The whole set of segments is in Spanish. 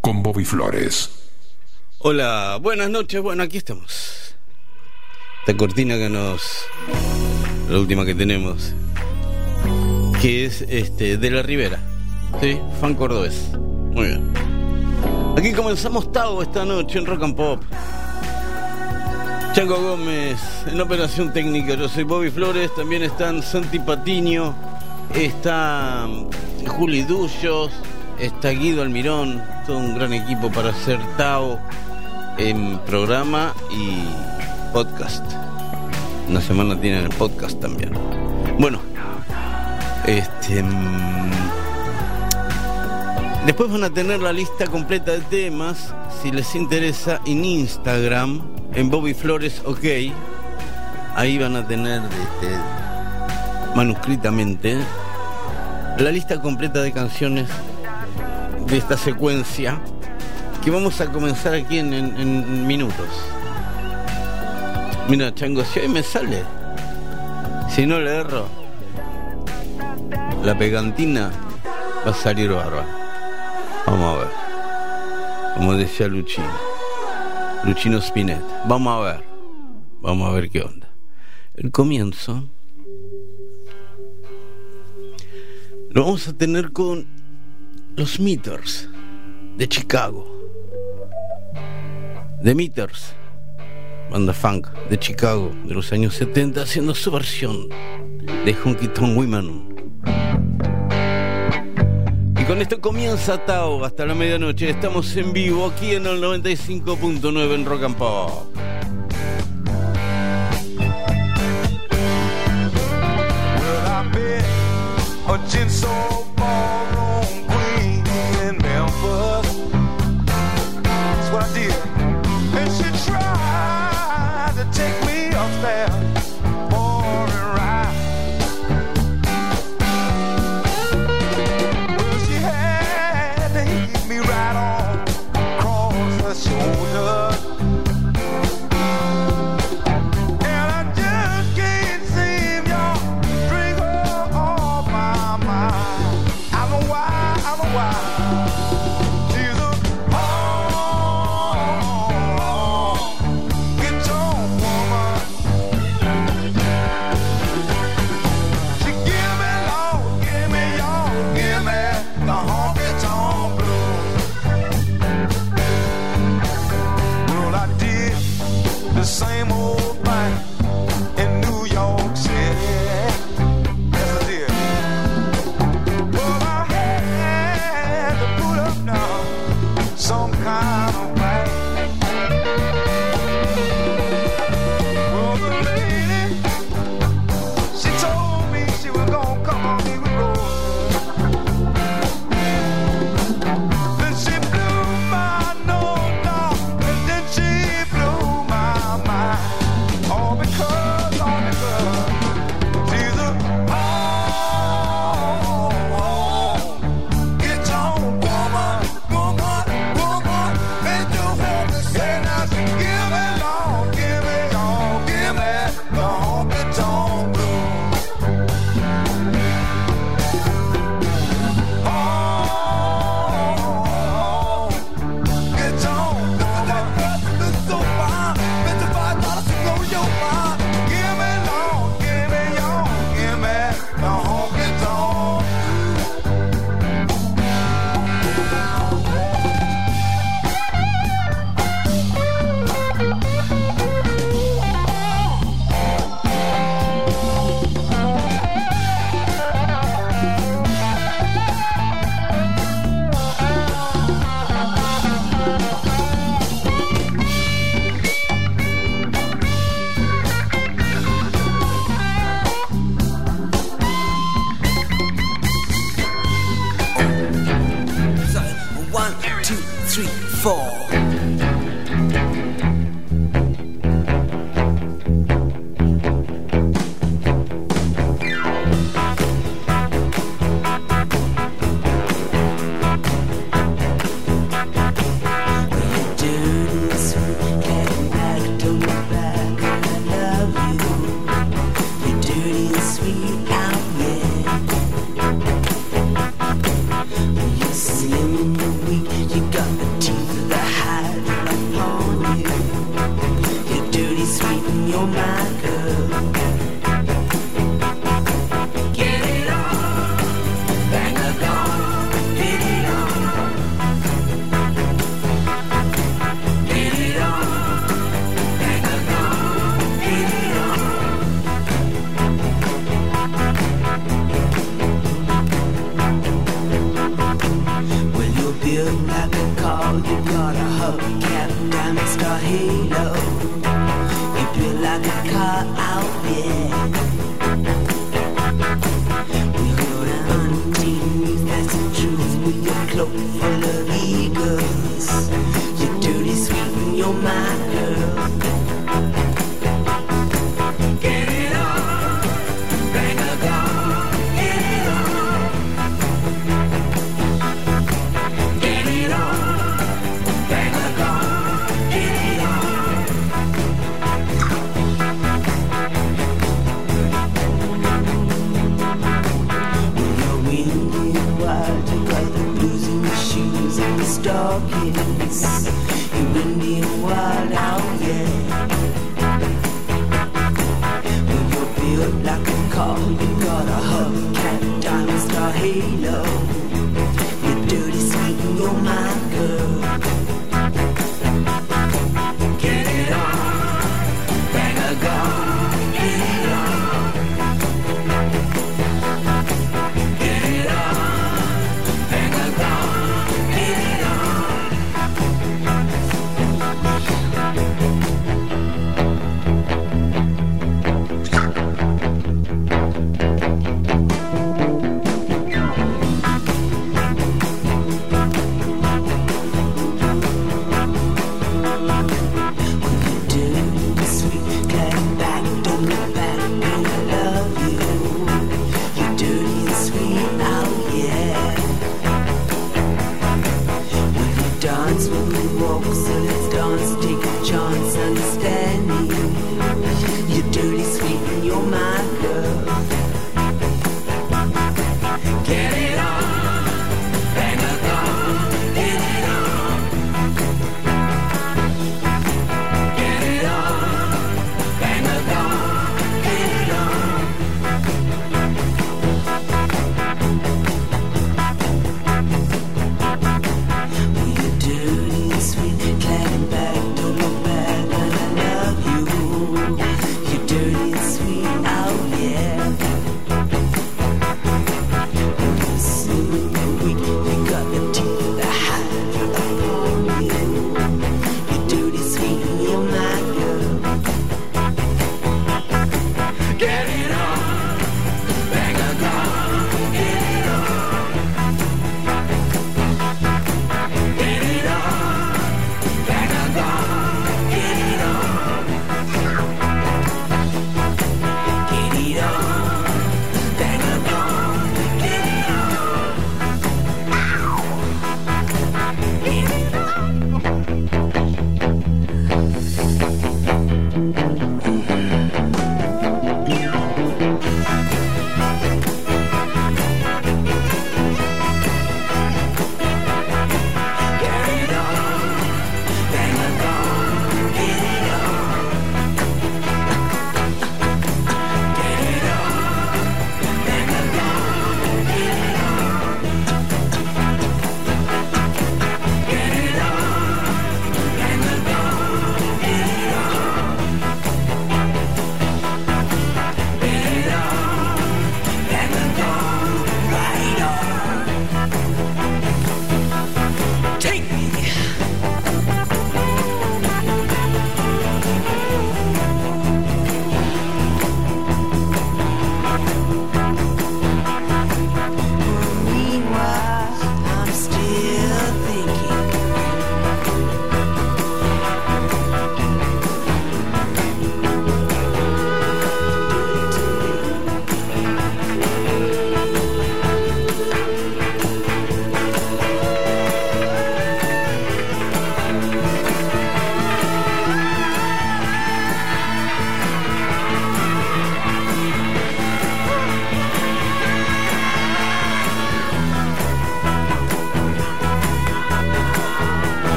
Con Bobby Flores. Hola, buenas noches. Bueno, aquí estamos. Esta cortina que nos. La última que tenemos. Que es este de la Ribera. Sí, fan cordobés. Muy bien. Aquí comenzamos Tao esta noche en Rock and Pop. Chango Gómez en operación técnica. Yo soy Bobby Flores. También están Santi Patiño. Está Juli Dullos. Está Guido Almirón. Todo un gran equipo para hacer Tao en programa y podcast. Una semana tienen el podcast también. Bueno, este. mm, Después van a tener la lista completa de temas, si les interesa, en Instagram, en Bobby Flores OK. Ahí van a tener este, manuscritamente la lista completa de canciones de esta secuencia que vamos a comenzar aquí en, en- minutos. Mira, Chango, si hoy me sale, si no le erro, la pegantina va a salir bárbara. Vamos a ver. Como decía Luchino. Luchino Spinet. Vamos a ver. Vamos a ver qué onda. El comienzo lo vamos a tener con los Meters de Chicago. The Meters, banda funk de Chicago de los años 70, haciendo su versión de Honky Tonk Women. Y con esto comienza Tao hasta la medianoche. Estamos en vivo aquí en el 95.9 en Rock and Pop.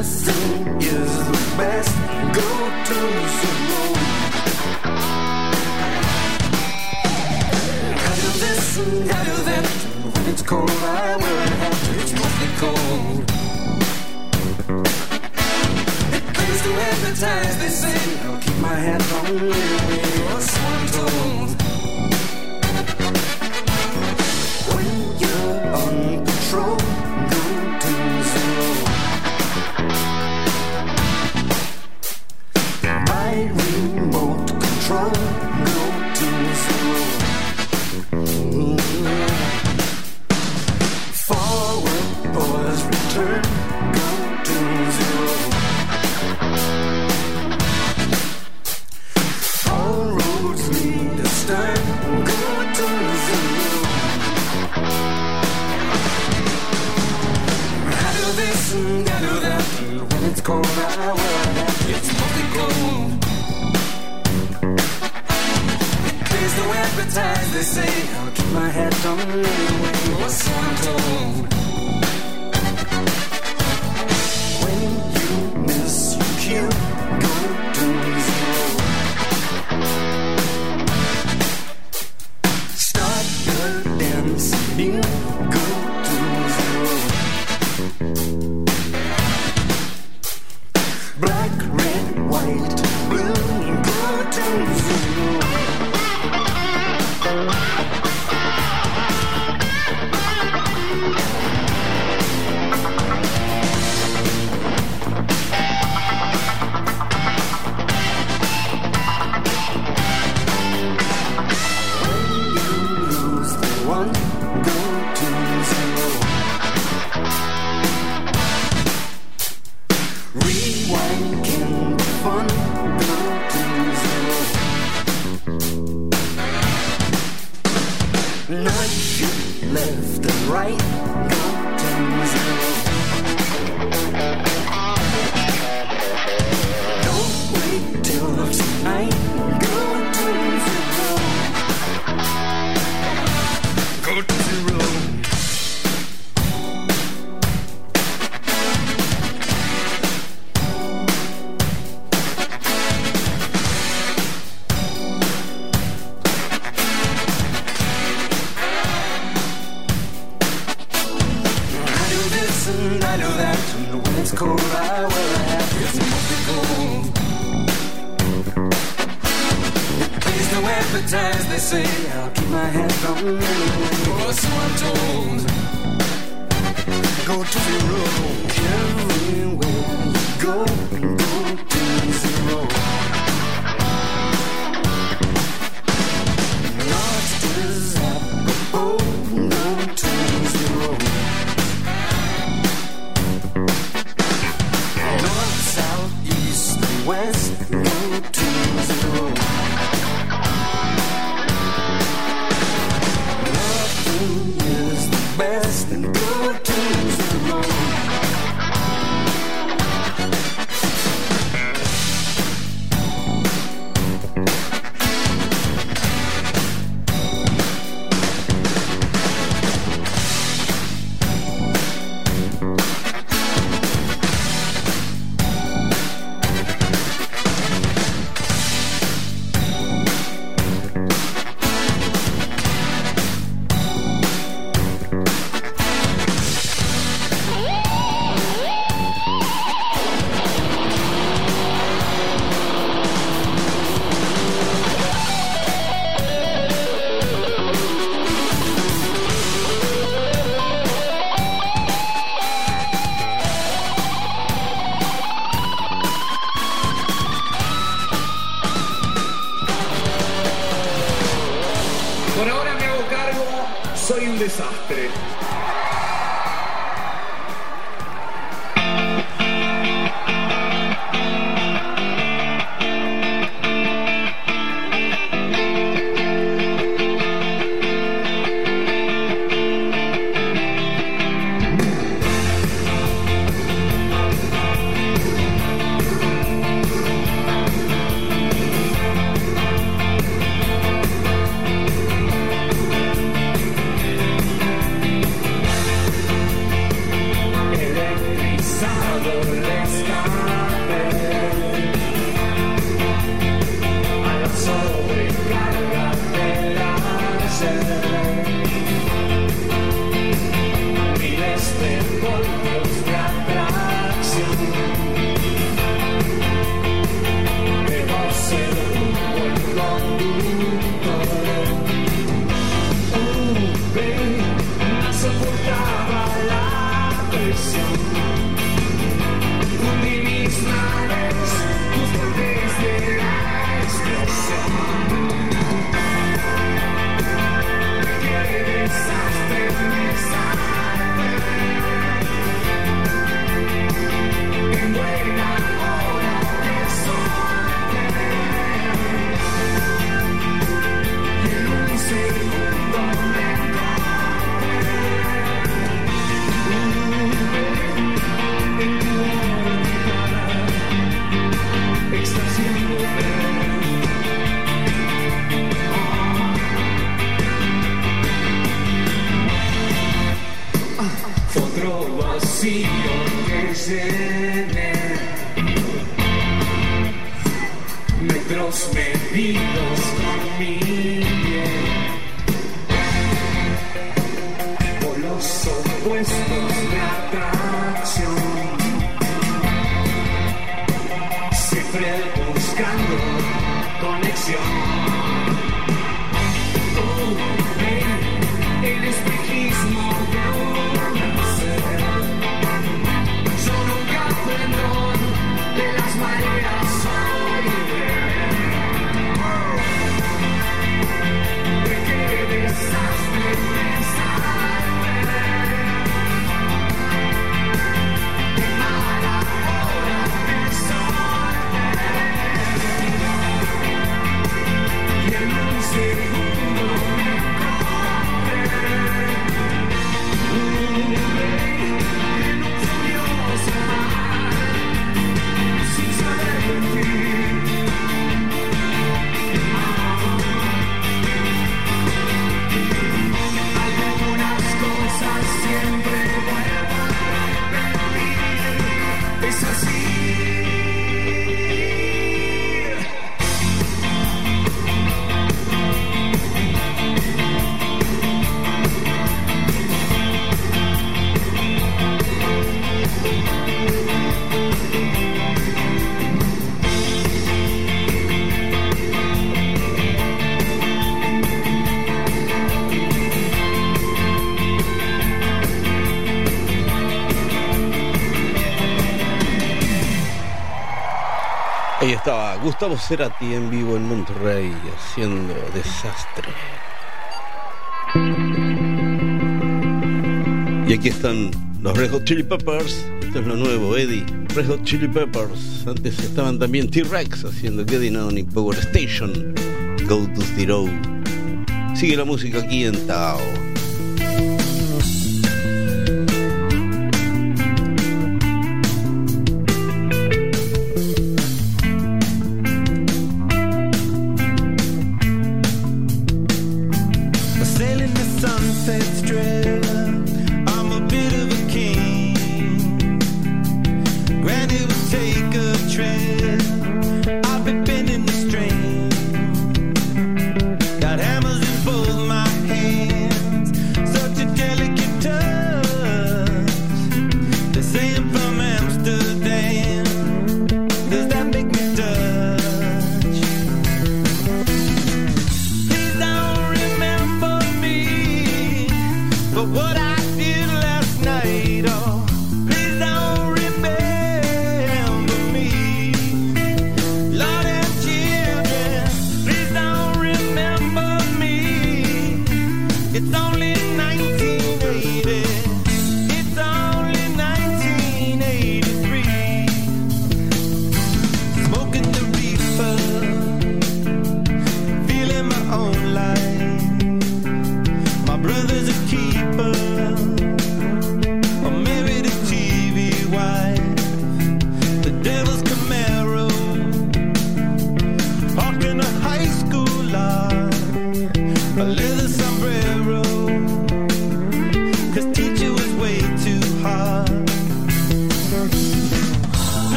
Trusting is the best go-to this that. When it's cold, I wear a hat. Cold. It to advertise, they say. I'll keep my hat on you. Gustavo Cerati en vivo en Monterrey haciendo desastre. Y aquí están los Red Chili Peppers. Esto es lo nuevo, Eddie. Red Hot Chili Peppers. Antes estaban también T-Rex haciendo Getting On y Power Station. Go to Zero. Sigue la música aquí en Tao.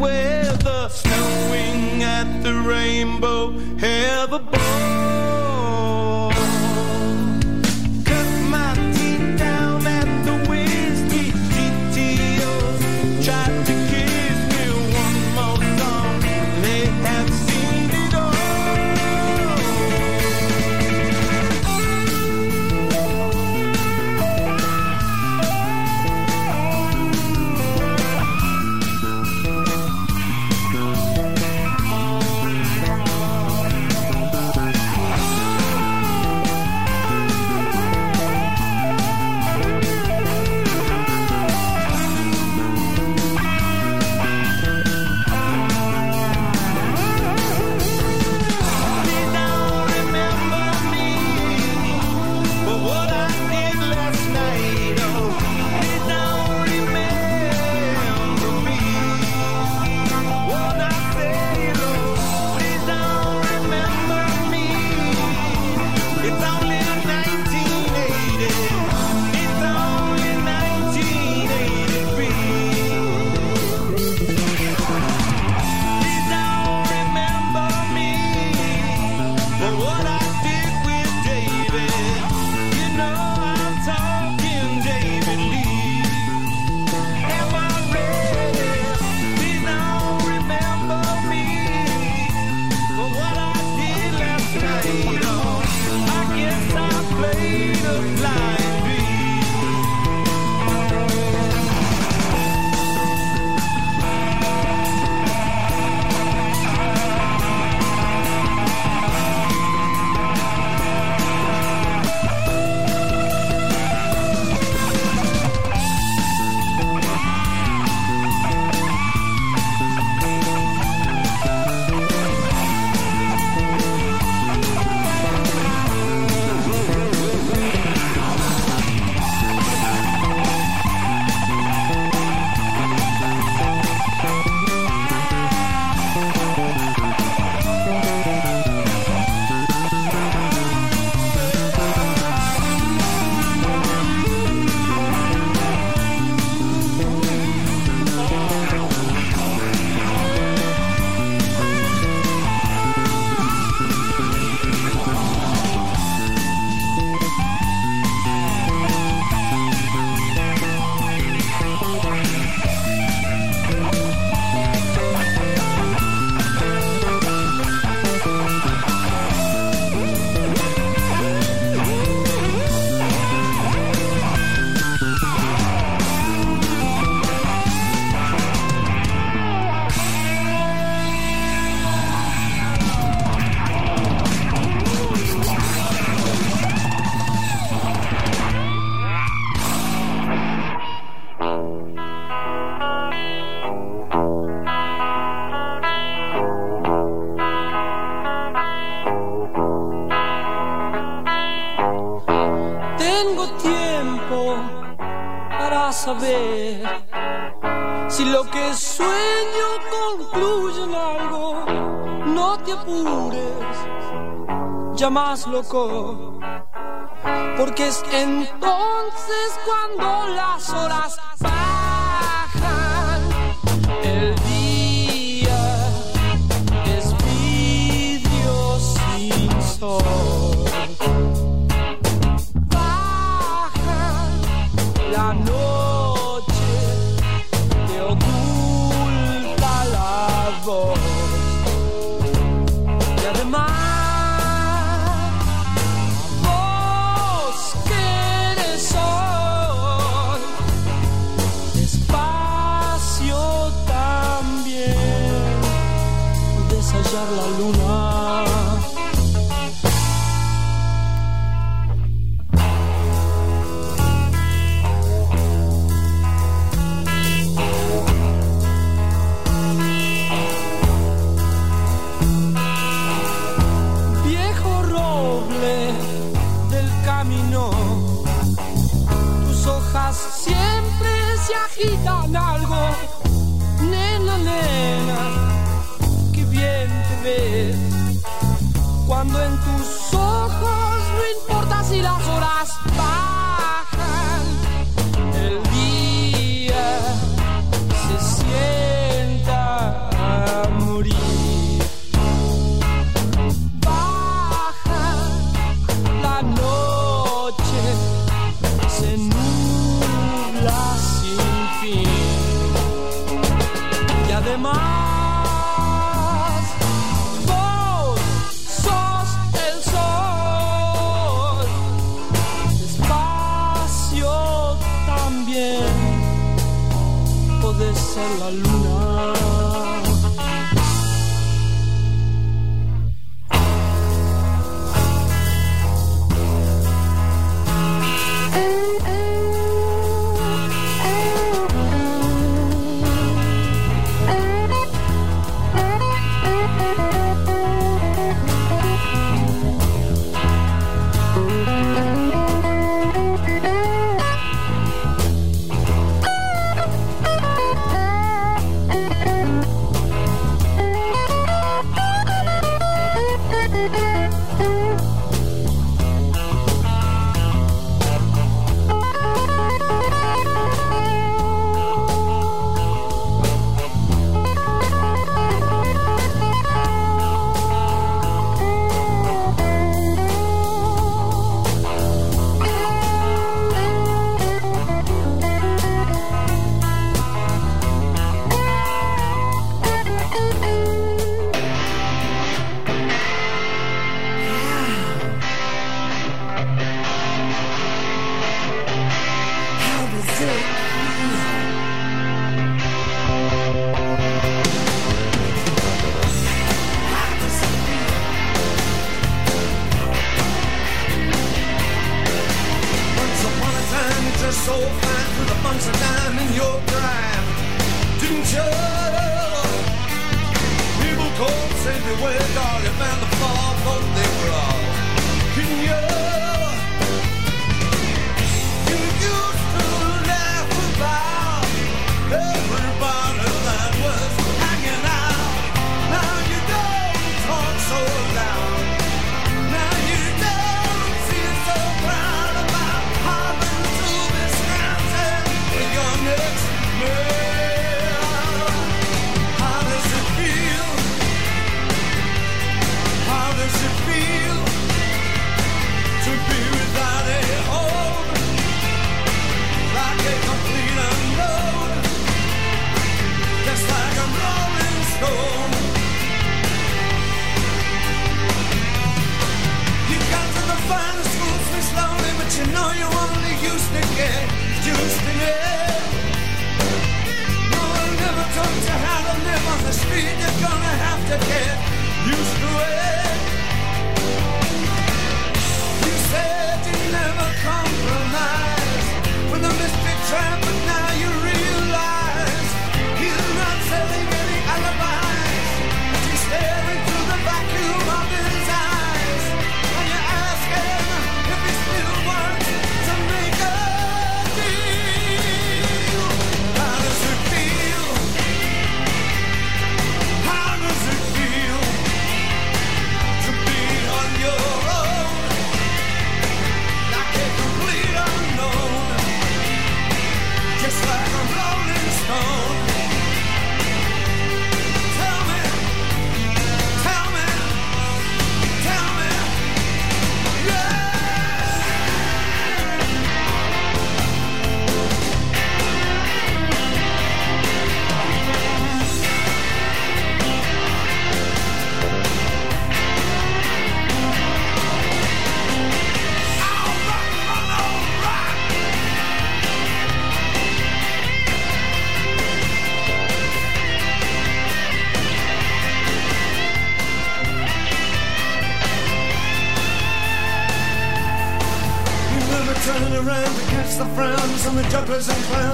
weather, snowing at the rainbow, have a ball. no te apures, ya más loco, porque es entonces cuando las horas pasan.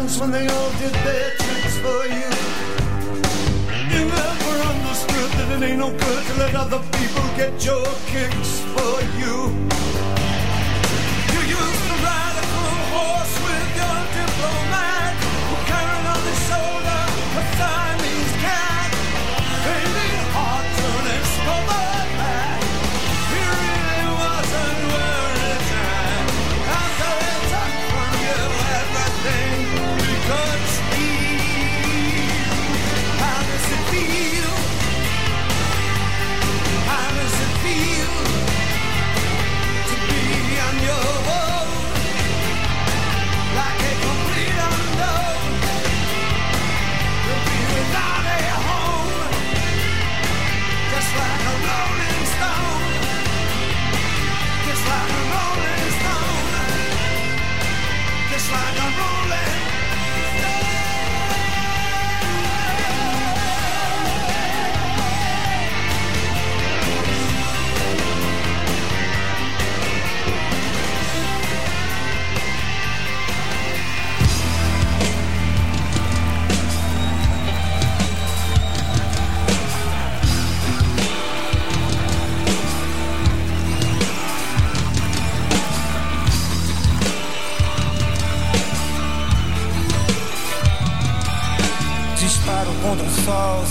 comes when they all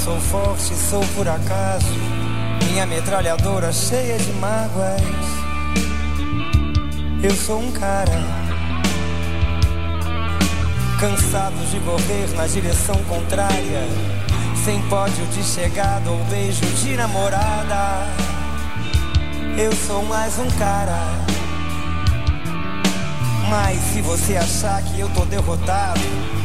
Sou forte, sou por acaso. Minha metralhadora cheia de mágoas. Eu sou um cara. Cansado de correr na direção contrária. Sem pódio de chegada ou beijo de namorada. Eu sou mais um cara. Mas se você achar que eu tô derrotado.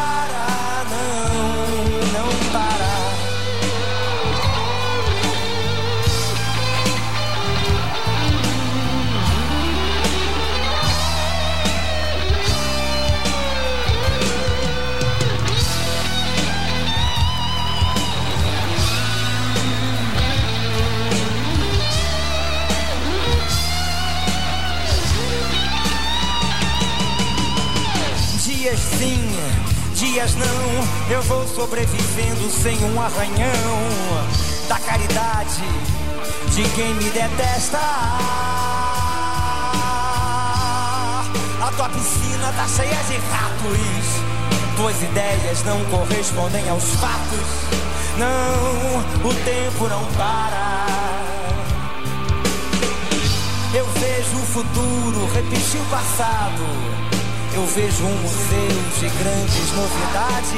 sim, dias não, eu vou sobrevivendo sem um arranhão da caridade de quem me detesta. A tua piscina tá cheia de ratos. Tuas ideias não correspondem aos fatos. Não, o tempo não para. Eu vejo o futuro repetir o passado. Eu vejo um museu de grandes novidades.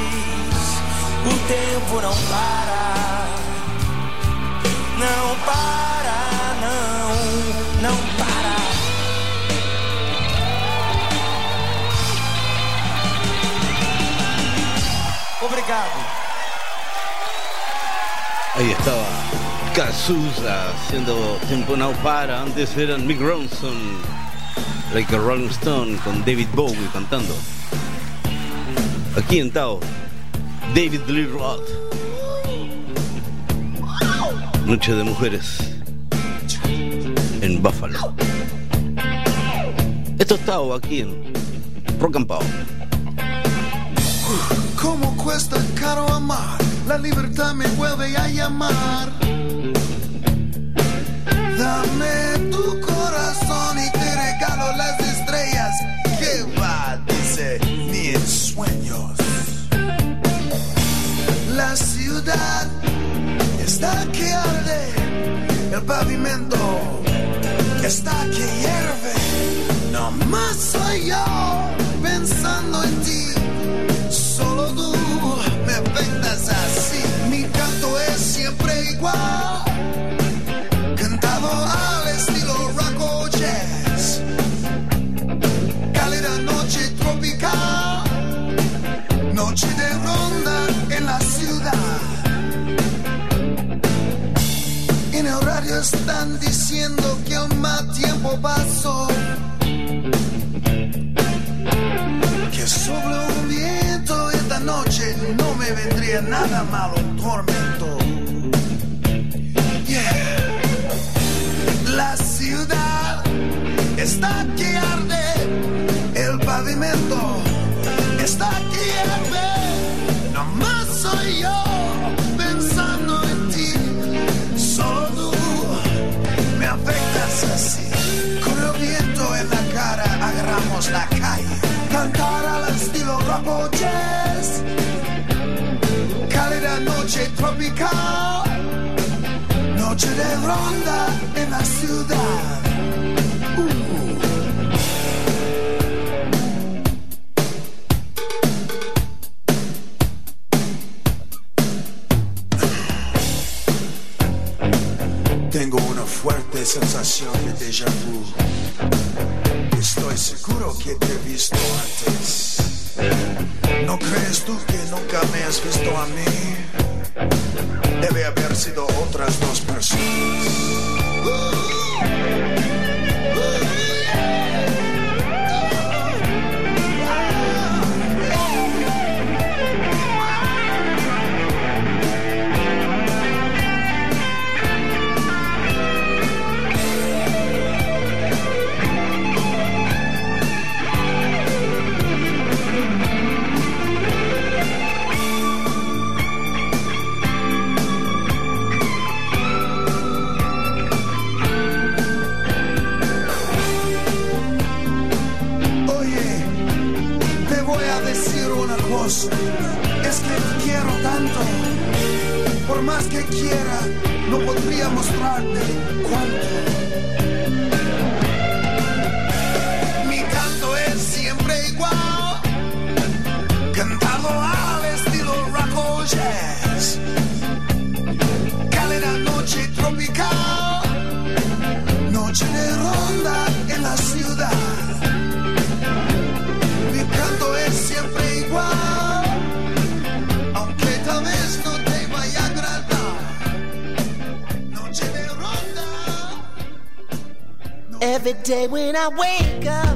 O tempo não para. Não para, não, não para. Obrigado. Ahí estaba Cazuza haciendo Tiempo Now Para. Antes eran Mick Ronson, Like a Rolling Stone con David Bowie cantando. Aquí en Tao, David Lee Roth. Noche de mujeres en Buffalo. Esto es Tao aquí en Rock and. Como cuesta caro amar, la libertad me vuelve a llamar. Dame tu tiempo. Que sobre un viento esta noche no me vendría nada malo tormento. Jazz. Noche tropical, noche de ronda en la ciudad. Uh. Tengo una fuerte sensación de déjà vu. Estoy seguro que te he visto antes. ¿No crees tú que nunca me has visto a mí? Debe haber sido otras dos personas. Every day when I wake up,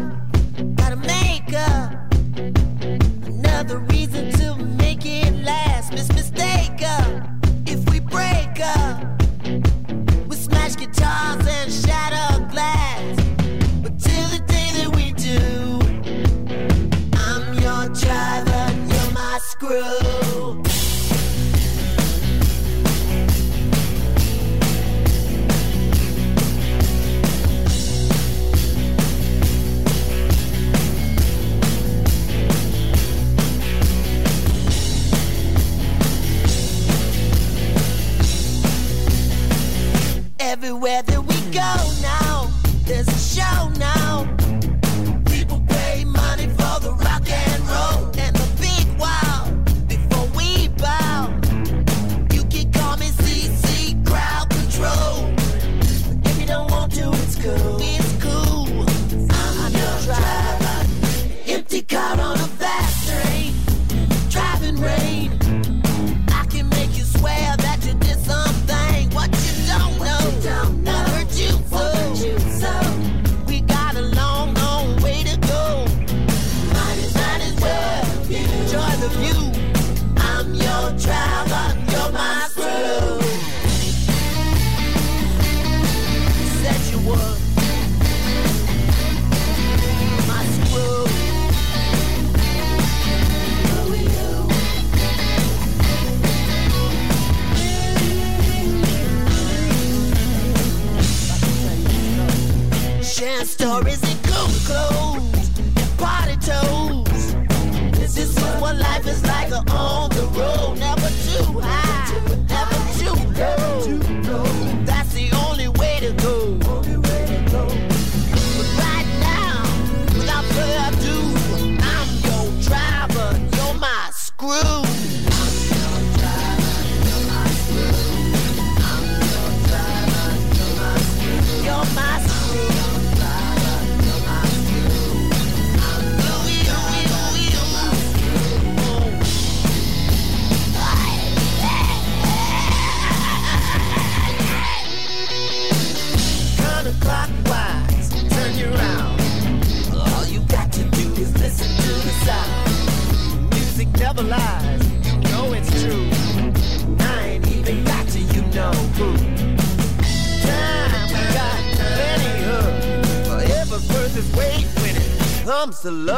it comes to love.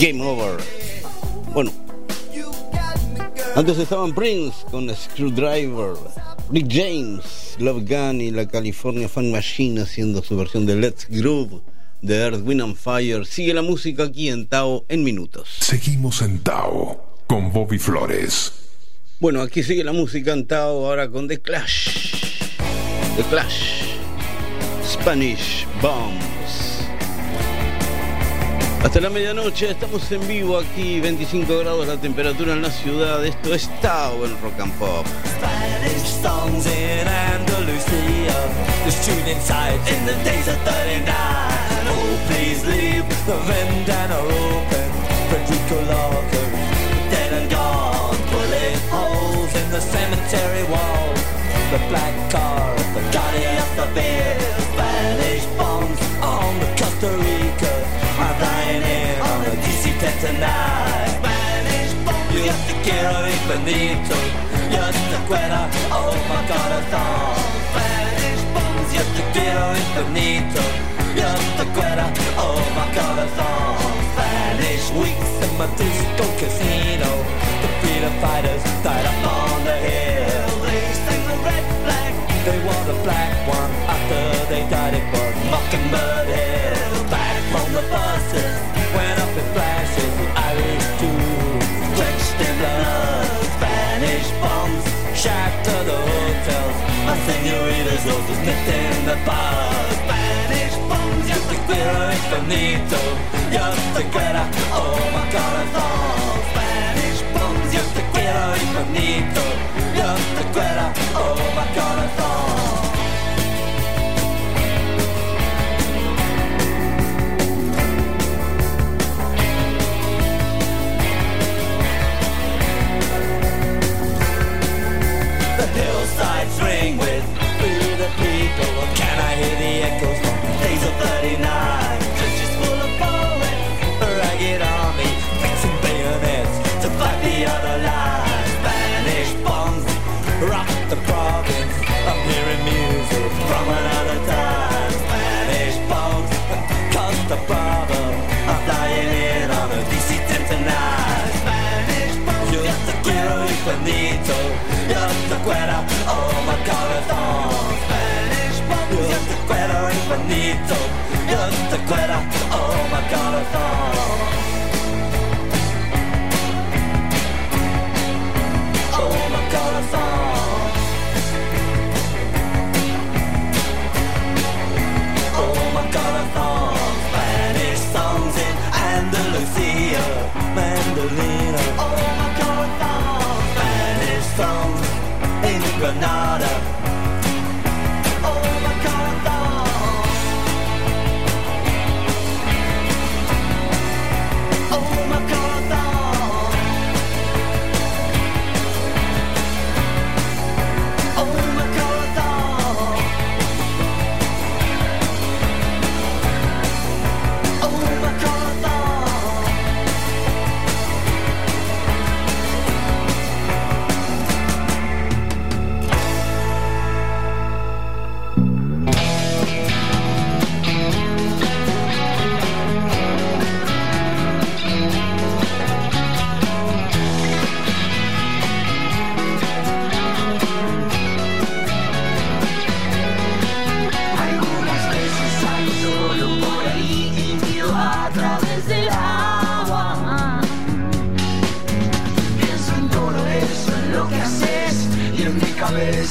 Game Over. Bueno, antes estaban Prince con Screwdriver, Rick James, Love Gun y la California Fan Machine haciendo su versión de Let's Groove de Earth, Wind and Fire. Sigue la música aquí en Tao en minutos. Seguimos en Tao con Bobby Flores. Bueno, aquí sigue la música en Tao ahora con The Clash. The Clash. Spanish Bomb. Hasta la medianoche estamos en vivo aquí, 25 grados la temperatura en la ciudad. Esto es Tao en Rock and Pop. the black car, the body of the beer, Spanish bombs on the custard. test tonight Spanish You have to get away from the toy Oh my god, I thought. Spanish bombs You have to get away from the toy Just Oh my god, I thought. Spanish weeks in my disco casino. The freedom fighters died up on the hill. They sang the red flag They wore the black one After they died it was Mockingbird Hill. Back from the buses bonito. Yo te quiero, oh my corazón. Spanish bombs, yo te quiero infinito. Yo te quiero, oh my corazón. The hillsides ring with through the people. Can I hear the echoes from days of 39?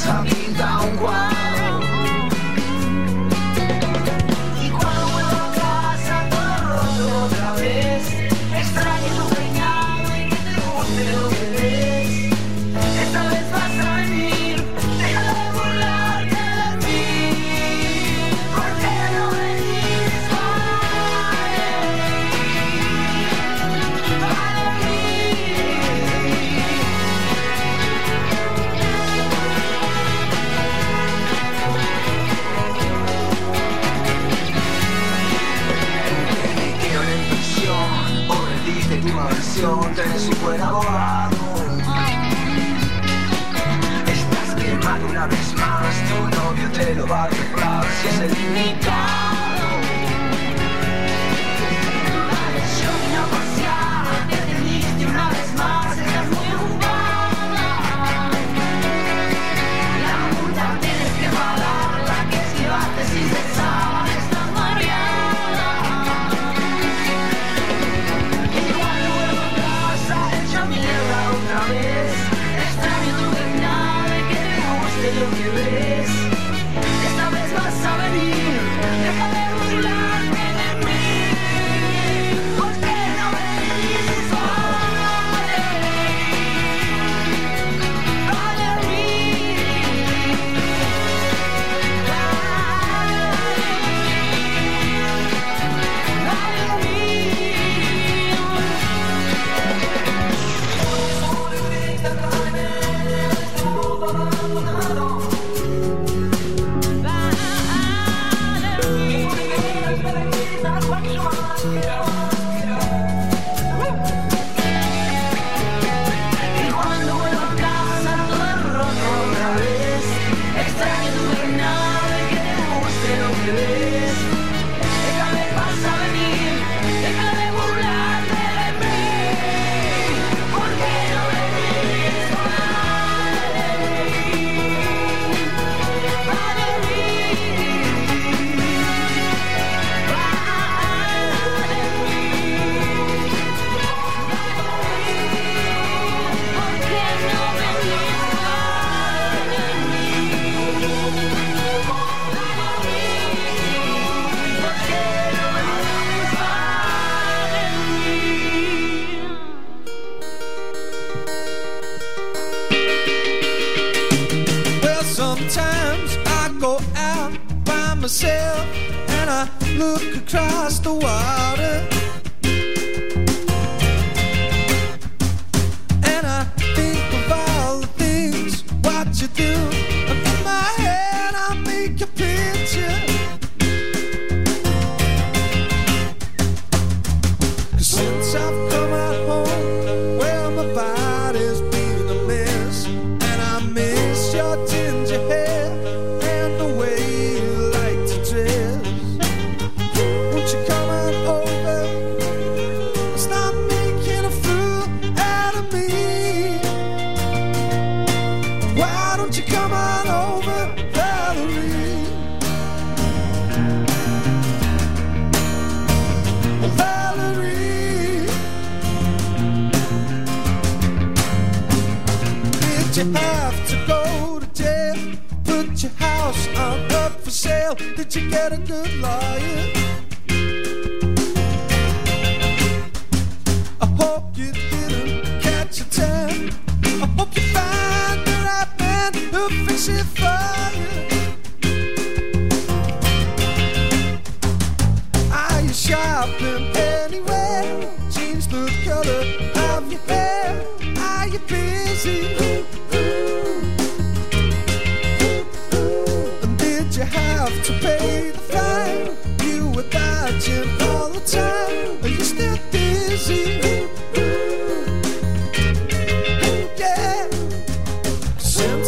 Tommy.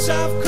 I've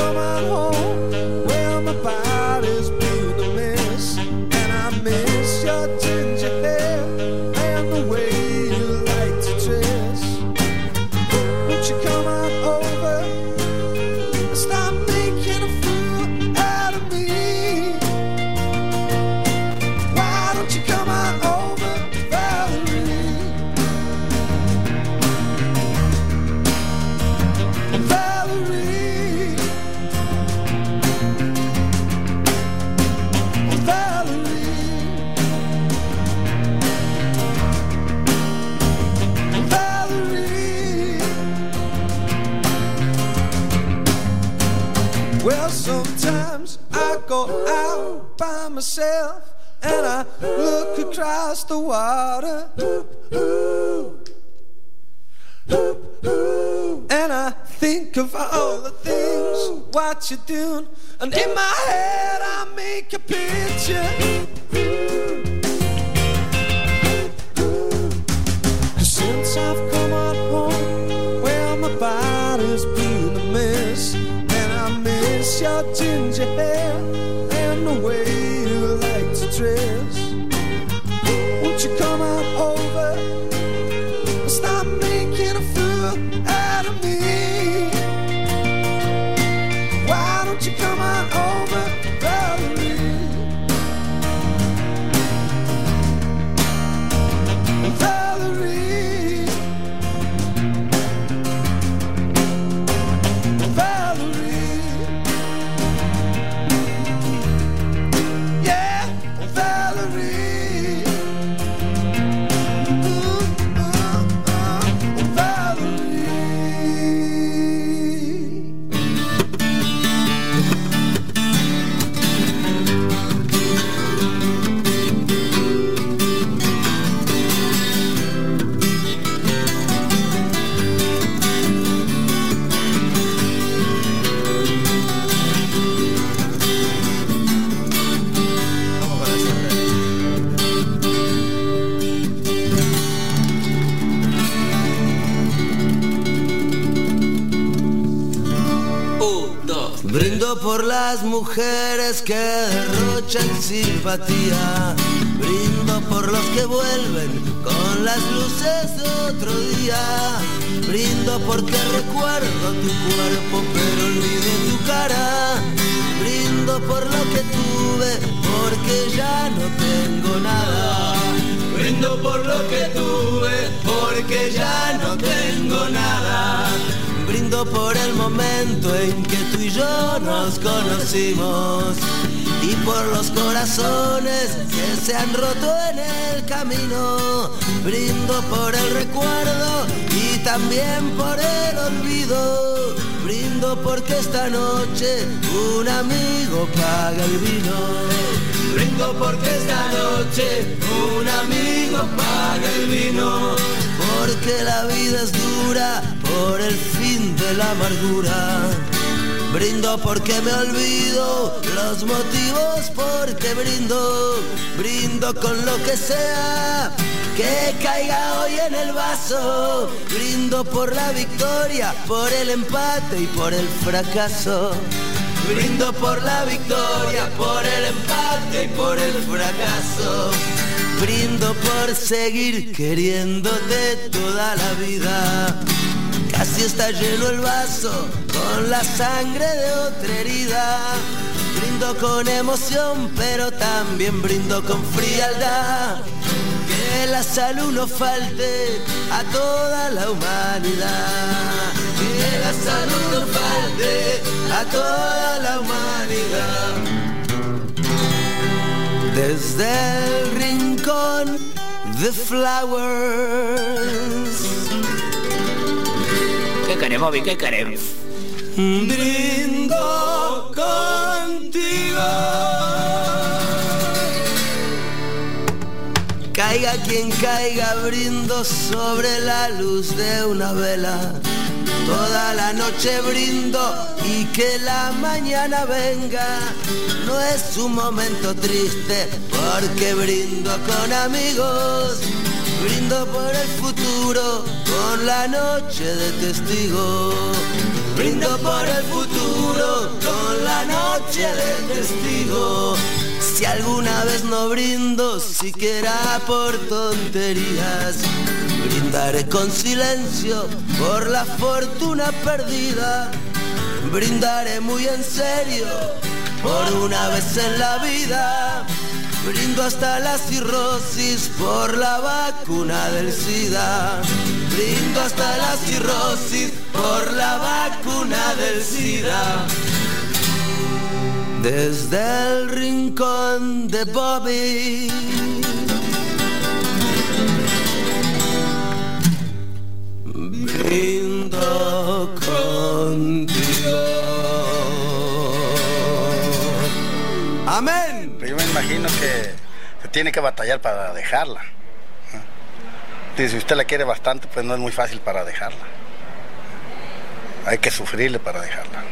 myself and I look across the water. And I think of all the things what you're doing, and in my head I make a picture. Cause since I've las mujeres que derrochan simpatía. Brindo por los que vuelven con las luces de otro día. Brindo porque recuerdo tu cuerpo pero olvido tu cara. Brindo por lo que tuve porque ya no tengo nada. Brindo por lo que tuve porque ya no tengo nada. Brindo por el momento en que tú y yo nos conocimos y por los corazones que se han roto en el camino. Brindo por el recuerdo y también por el olvido. Brindo porque esta noche un amigo paga el vino. brindo porque esta noche un amigo paga el vino. Porque la vida es dura por el fin de la amargura. Brindo porque me olvido los motivos porque brindo, brindo con lo que sea que caiga hoy en el vaso. Brindo por la victoria, por el empate y por el fracaso. Brindo por la victoria, por el empate y por el fracaso. Brindo por seguir queriéndote toda la vida. Casi está lleno el vaso con la sangre de otra herida. Brindo con emoción, pero también brindo con frialdad. Que la salud no falte a toda la humanidad. Que la salud no falte a toda la humanidad. Desde el rincón de flowers. ¿Qué querés, Bobby? ¿Qué querés? Brindo contigo. Caiga quien caiga, brindo sobre la luz de una vela. Toda la noche brindo y que la mañana venga. No es un momento triste porque brindo con amigos. Brindo por el futuro con la noche de testigo. Brindo por el futuro con la noche de testigo. Si alguna vez no brindo, siquiera por tonterías, brindaré con silencio por la fortuna perdida. Brindaré muy en serio por una vez en la vida. Brindo hasta la cirrosis por la vacuna del SIDA. Brindo hasta la cirrosis por la vacuna del SIDA. Desde el rincón de Bobby. Brindo contigo. Amén. Yo me imagino que se tiene que batallar para dejarla. si usted la quiere bastante, pues no es muy fácil para dejarla. Hay que sufrirle para dejarla.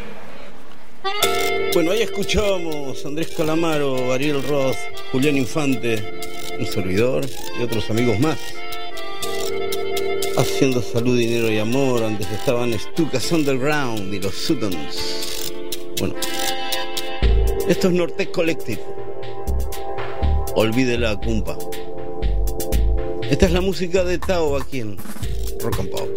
Bueno, ahí escuchábamos a Andrés Calamaro, Ariel Roth, Julián Infante, un servidor y otros amigos más. Haciendo salud, dinero y amor. Antes estaban Stukas Underground y los Sutons. Bueno, esto es Nortec Collective. Olvide la cumpa. Esta es la música de Tao aquí en Rock and Pop.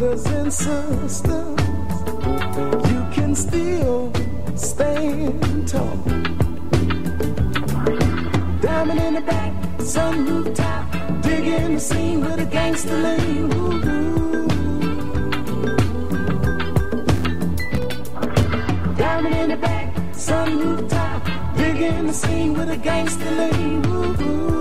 brothers and sisters, you can still stand tall. Diamond in the back, sunroof top, digging the scene with a gangster lean. Diamond in the back, sunroof top, digging the scene with a gangster lean.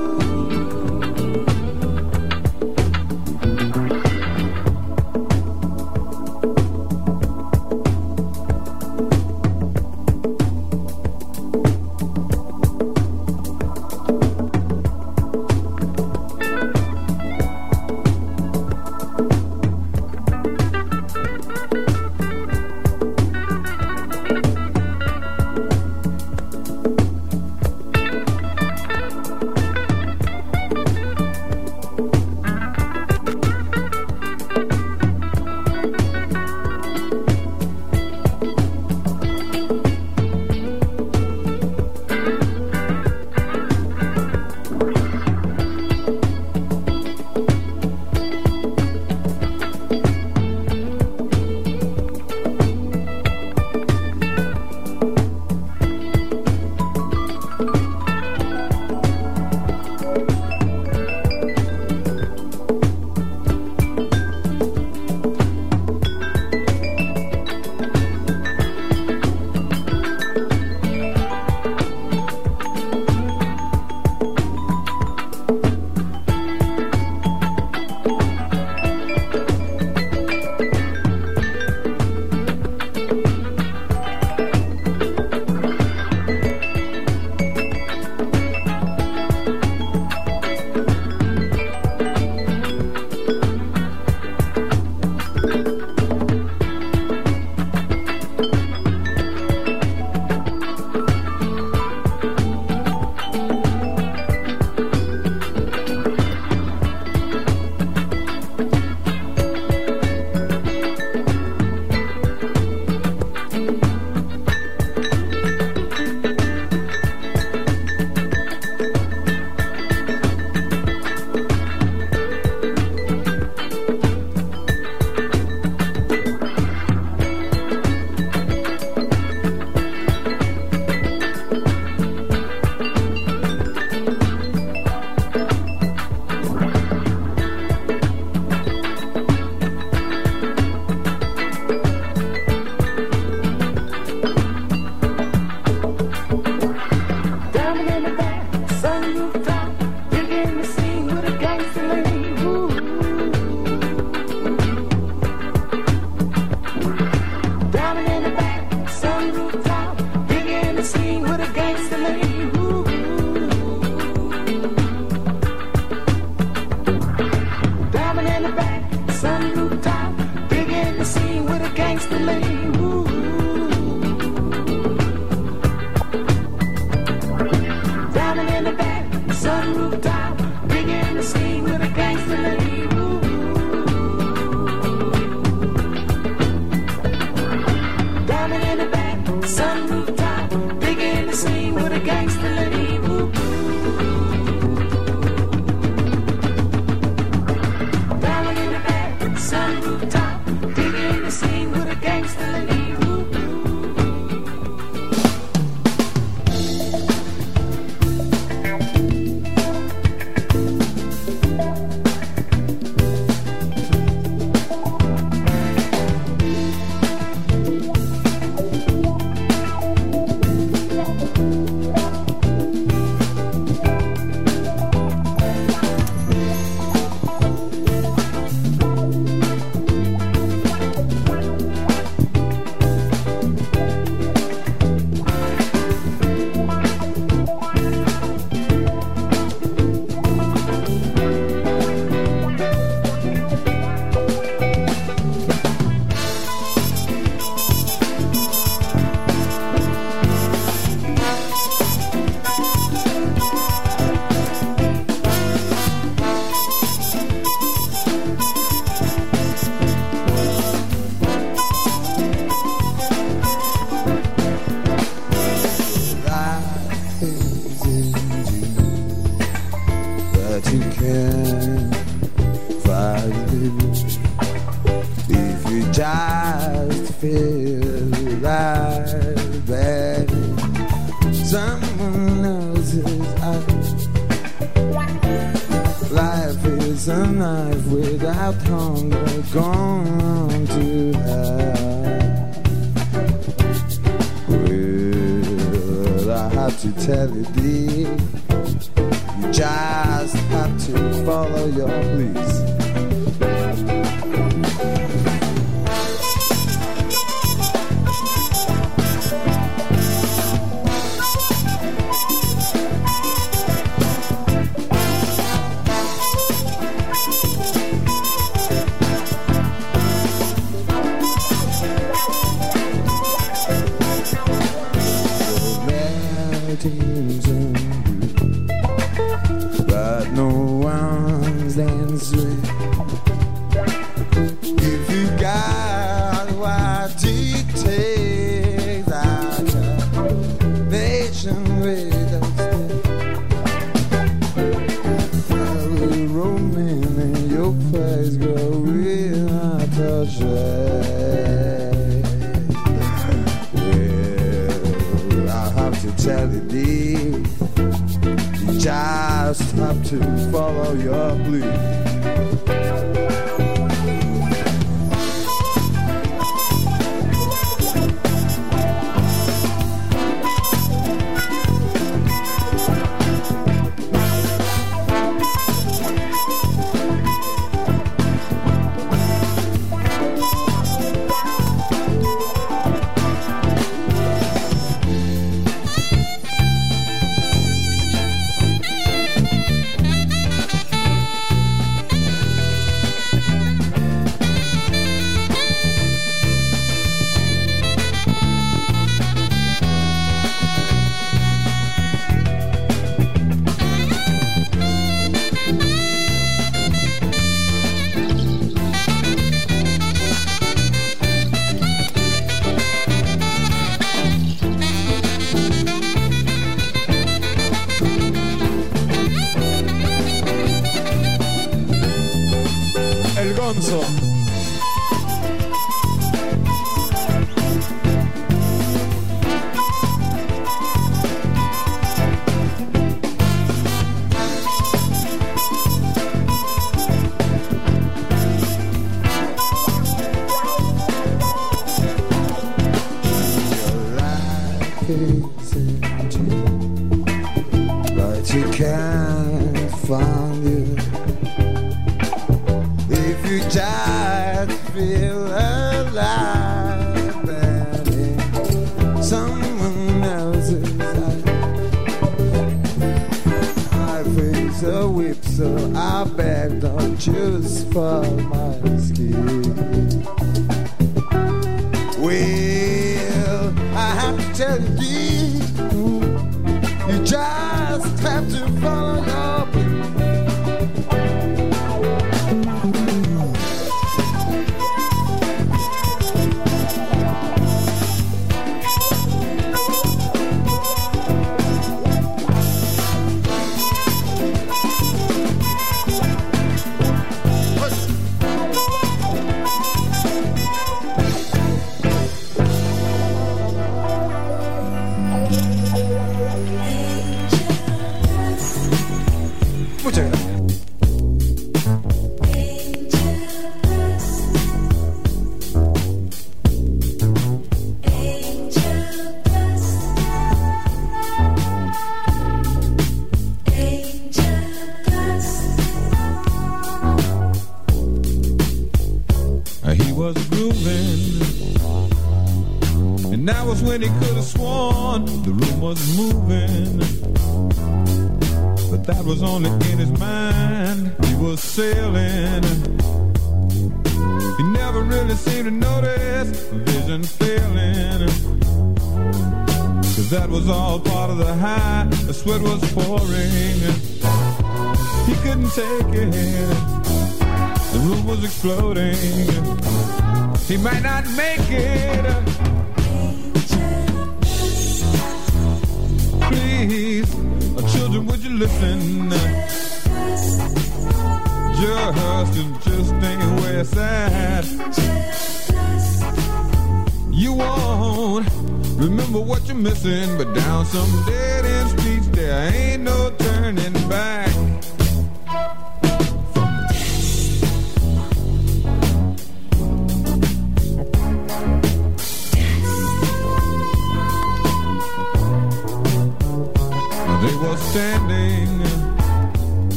Not make it.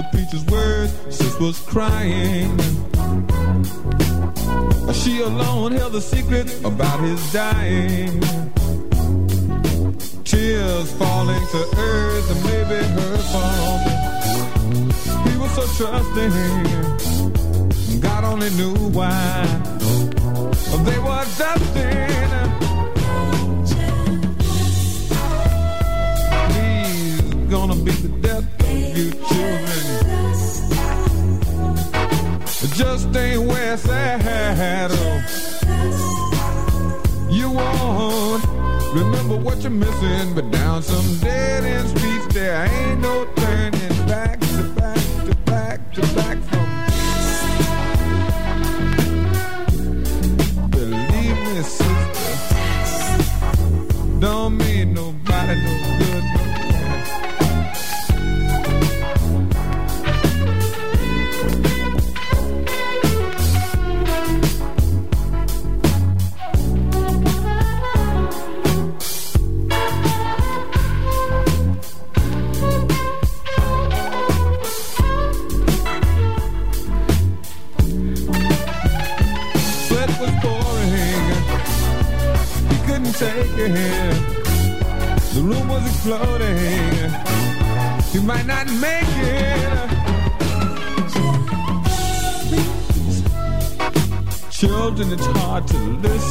The preacher's words, sis was crying. She alone held the secret about his dying. Tears falling to earth and maybe her fault. He was so trusting. God only knew why. They were dusting. He's gonna be the death of you children. Remember what you're missing, but down some dead end streets there ain't no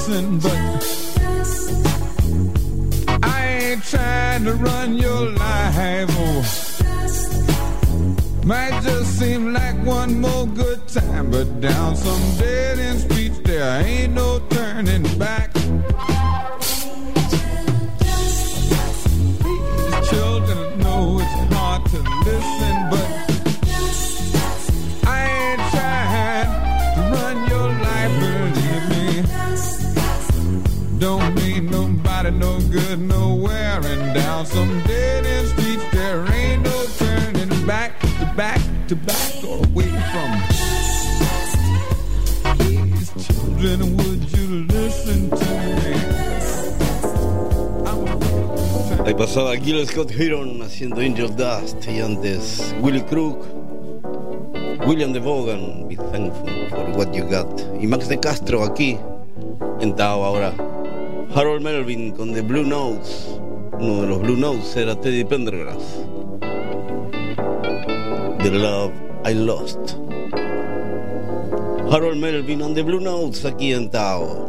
listen, but I ain't trying to run your life. Oh. Might just seem like one more good time, but down some pasaba Gil Scott Heron haciendo Angel Dust y antes Willie Crook, William de Vaughan, Be Thankful for What You Got y Max de Castro aquí en Tao ahora. Harold Melvin con The Blue Notes, uno de los Blue Notes era Teddy Pendergrass. The Love I Lost. Harold Melvin on The Blue Notes aquí en Tao.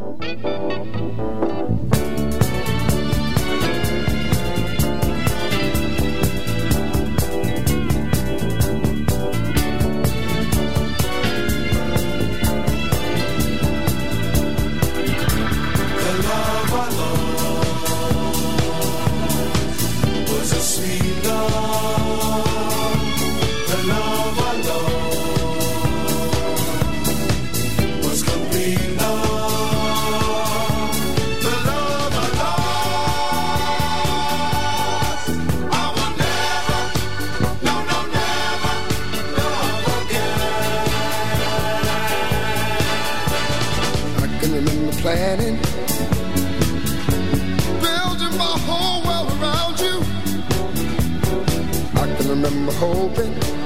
planning. Building my whole world around you. I can remember hoping.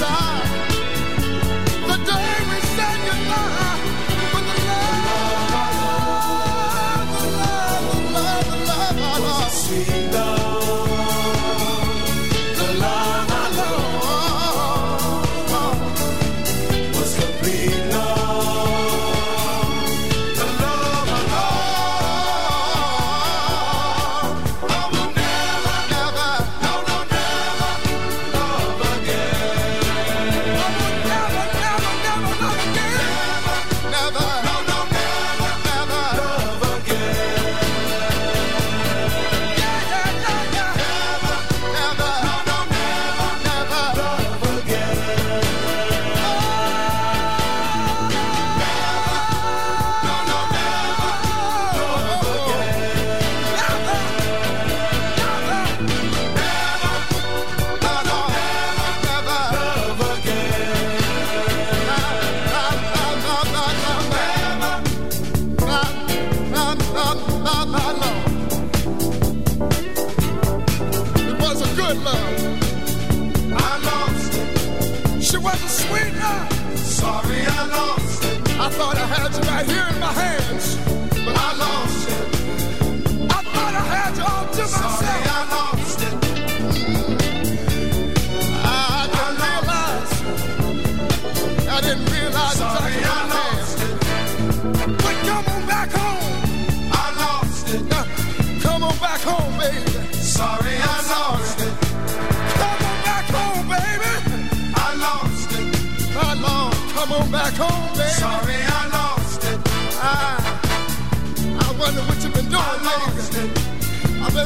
sorry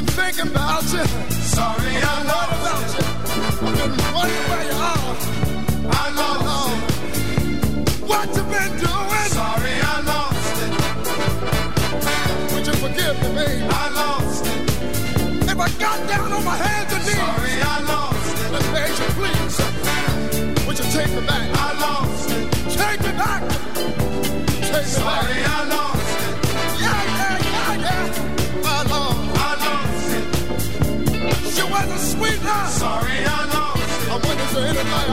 been thinking about you. Sorry, I thought about you. I've been wondering where you are. I lost. What you been doing?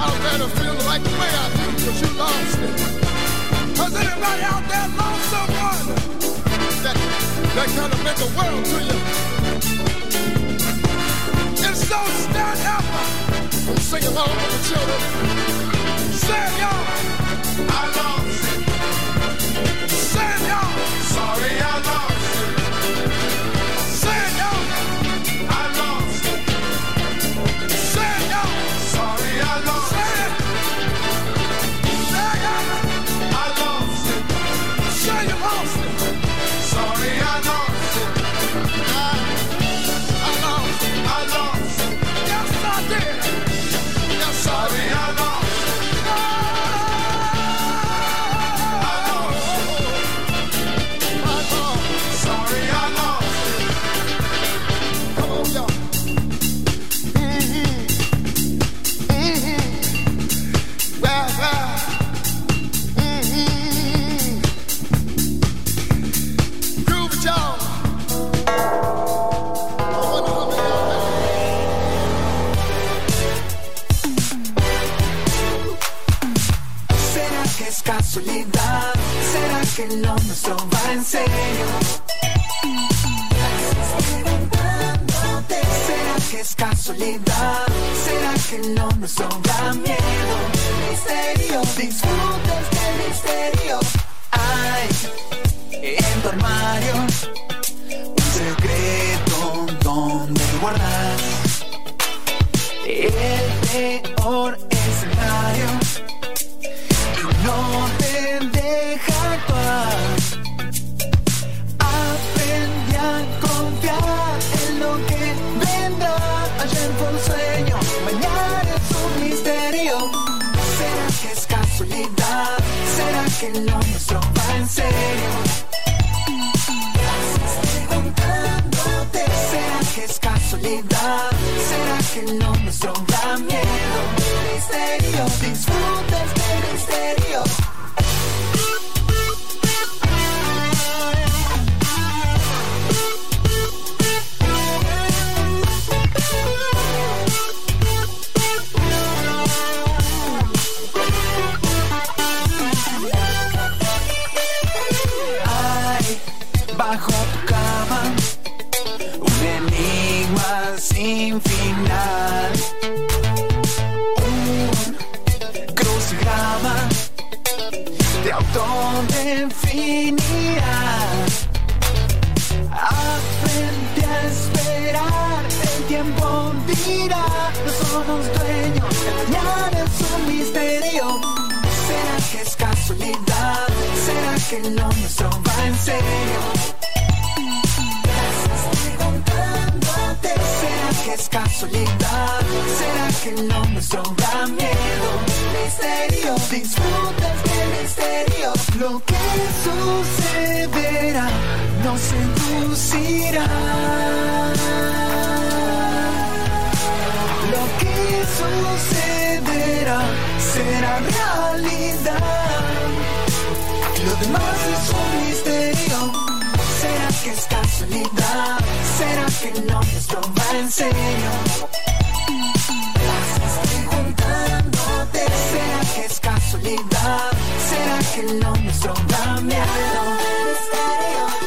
feel like the way I do, cause you lost it. Has anybody out there lost someone that, that kind of meant the world to you? If so, stand up sing along with the children. Say, y'all, I lost va en serio? ¿Será que es casualidad? ¿Será que lo nuestro da miedo? Misterio, disfruta este misterio. Hay en tu armario un secreto donde guardas el peor ¿Será que es casualidad? ¿Será que lo nuestro da miedo? Misterio, disfruta este misterio. Casualidad? ¿Será que lo nuestro da miedo? Misterio, disfruta este misterio. Lo que sucederá nos seducirá. Lo que sucederá será realidad. Lo demás es un misterio. ¿Será que es casualidad? ¿Será que lo nuestro va en serio? Estoy juntándote. ¿Será que es casualidad? ¿Será que lo nuestro? Misterio. Misterio.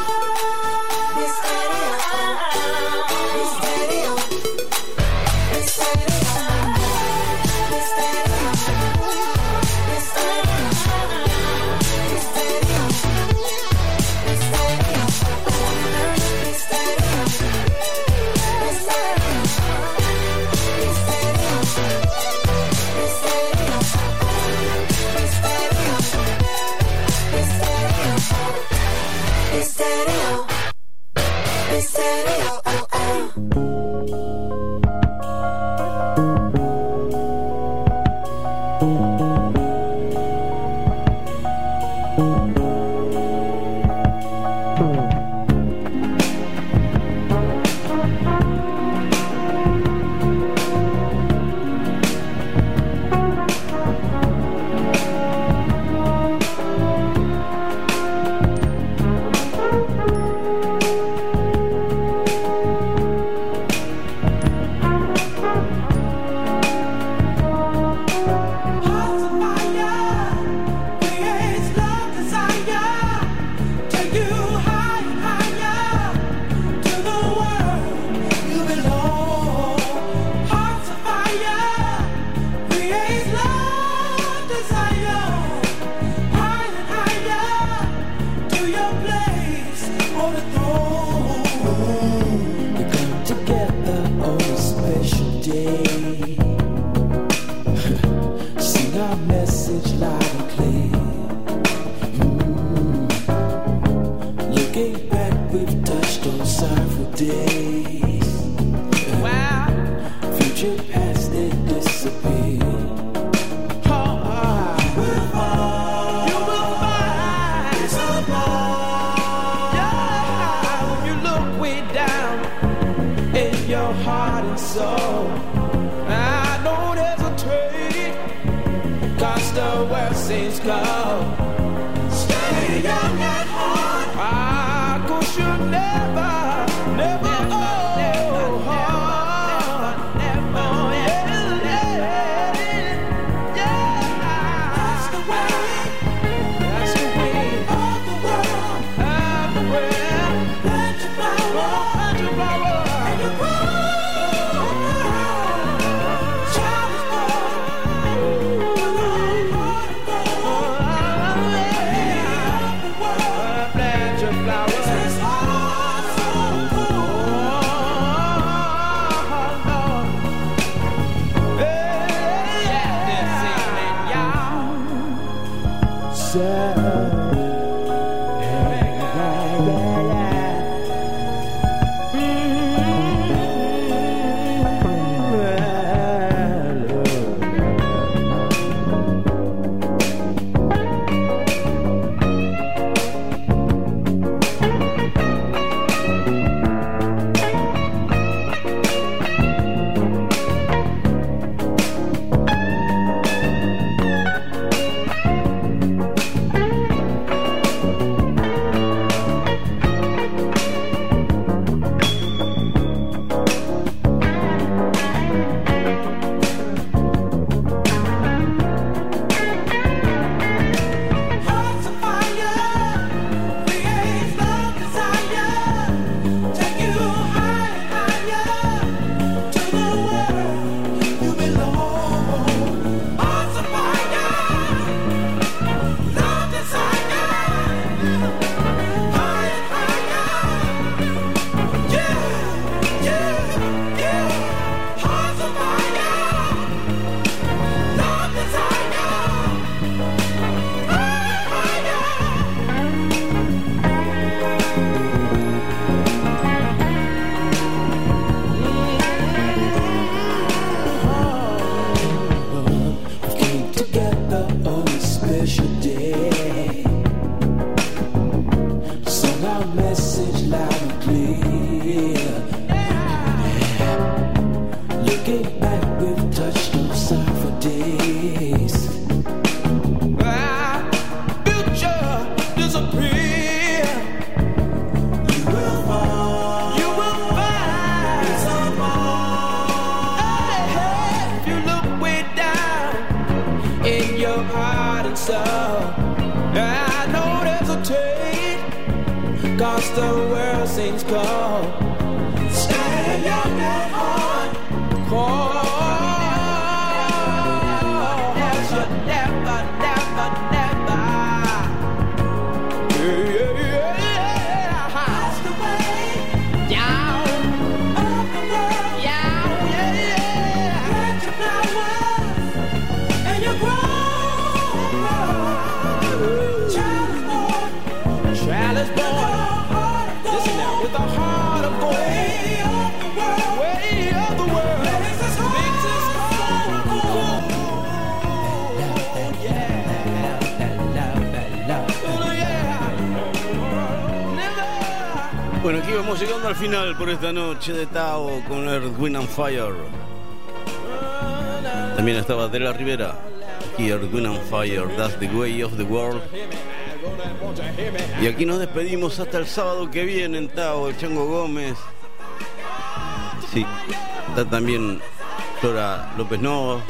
Noche de Tao con Earth, Wind and Fire. También estaba De La Rivera. Aquí Earth, Wind and Fire, That's the Way of the World. Y aquí nos despedimos hasta el sábado que viene en Tao, el Chango Gómez. Sí, está también Flora López Nova,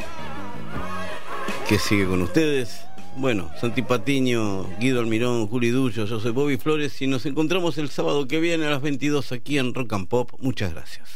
que sigue con ustedes. Bueno, Santi Patiño, Guido Almirón, Juli Dullo, yo soy Bobby Flores y nos encontramos el sábado que viene a las 22 aquí en Rock and Pop. Muchas gracias.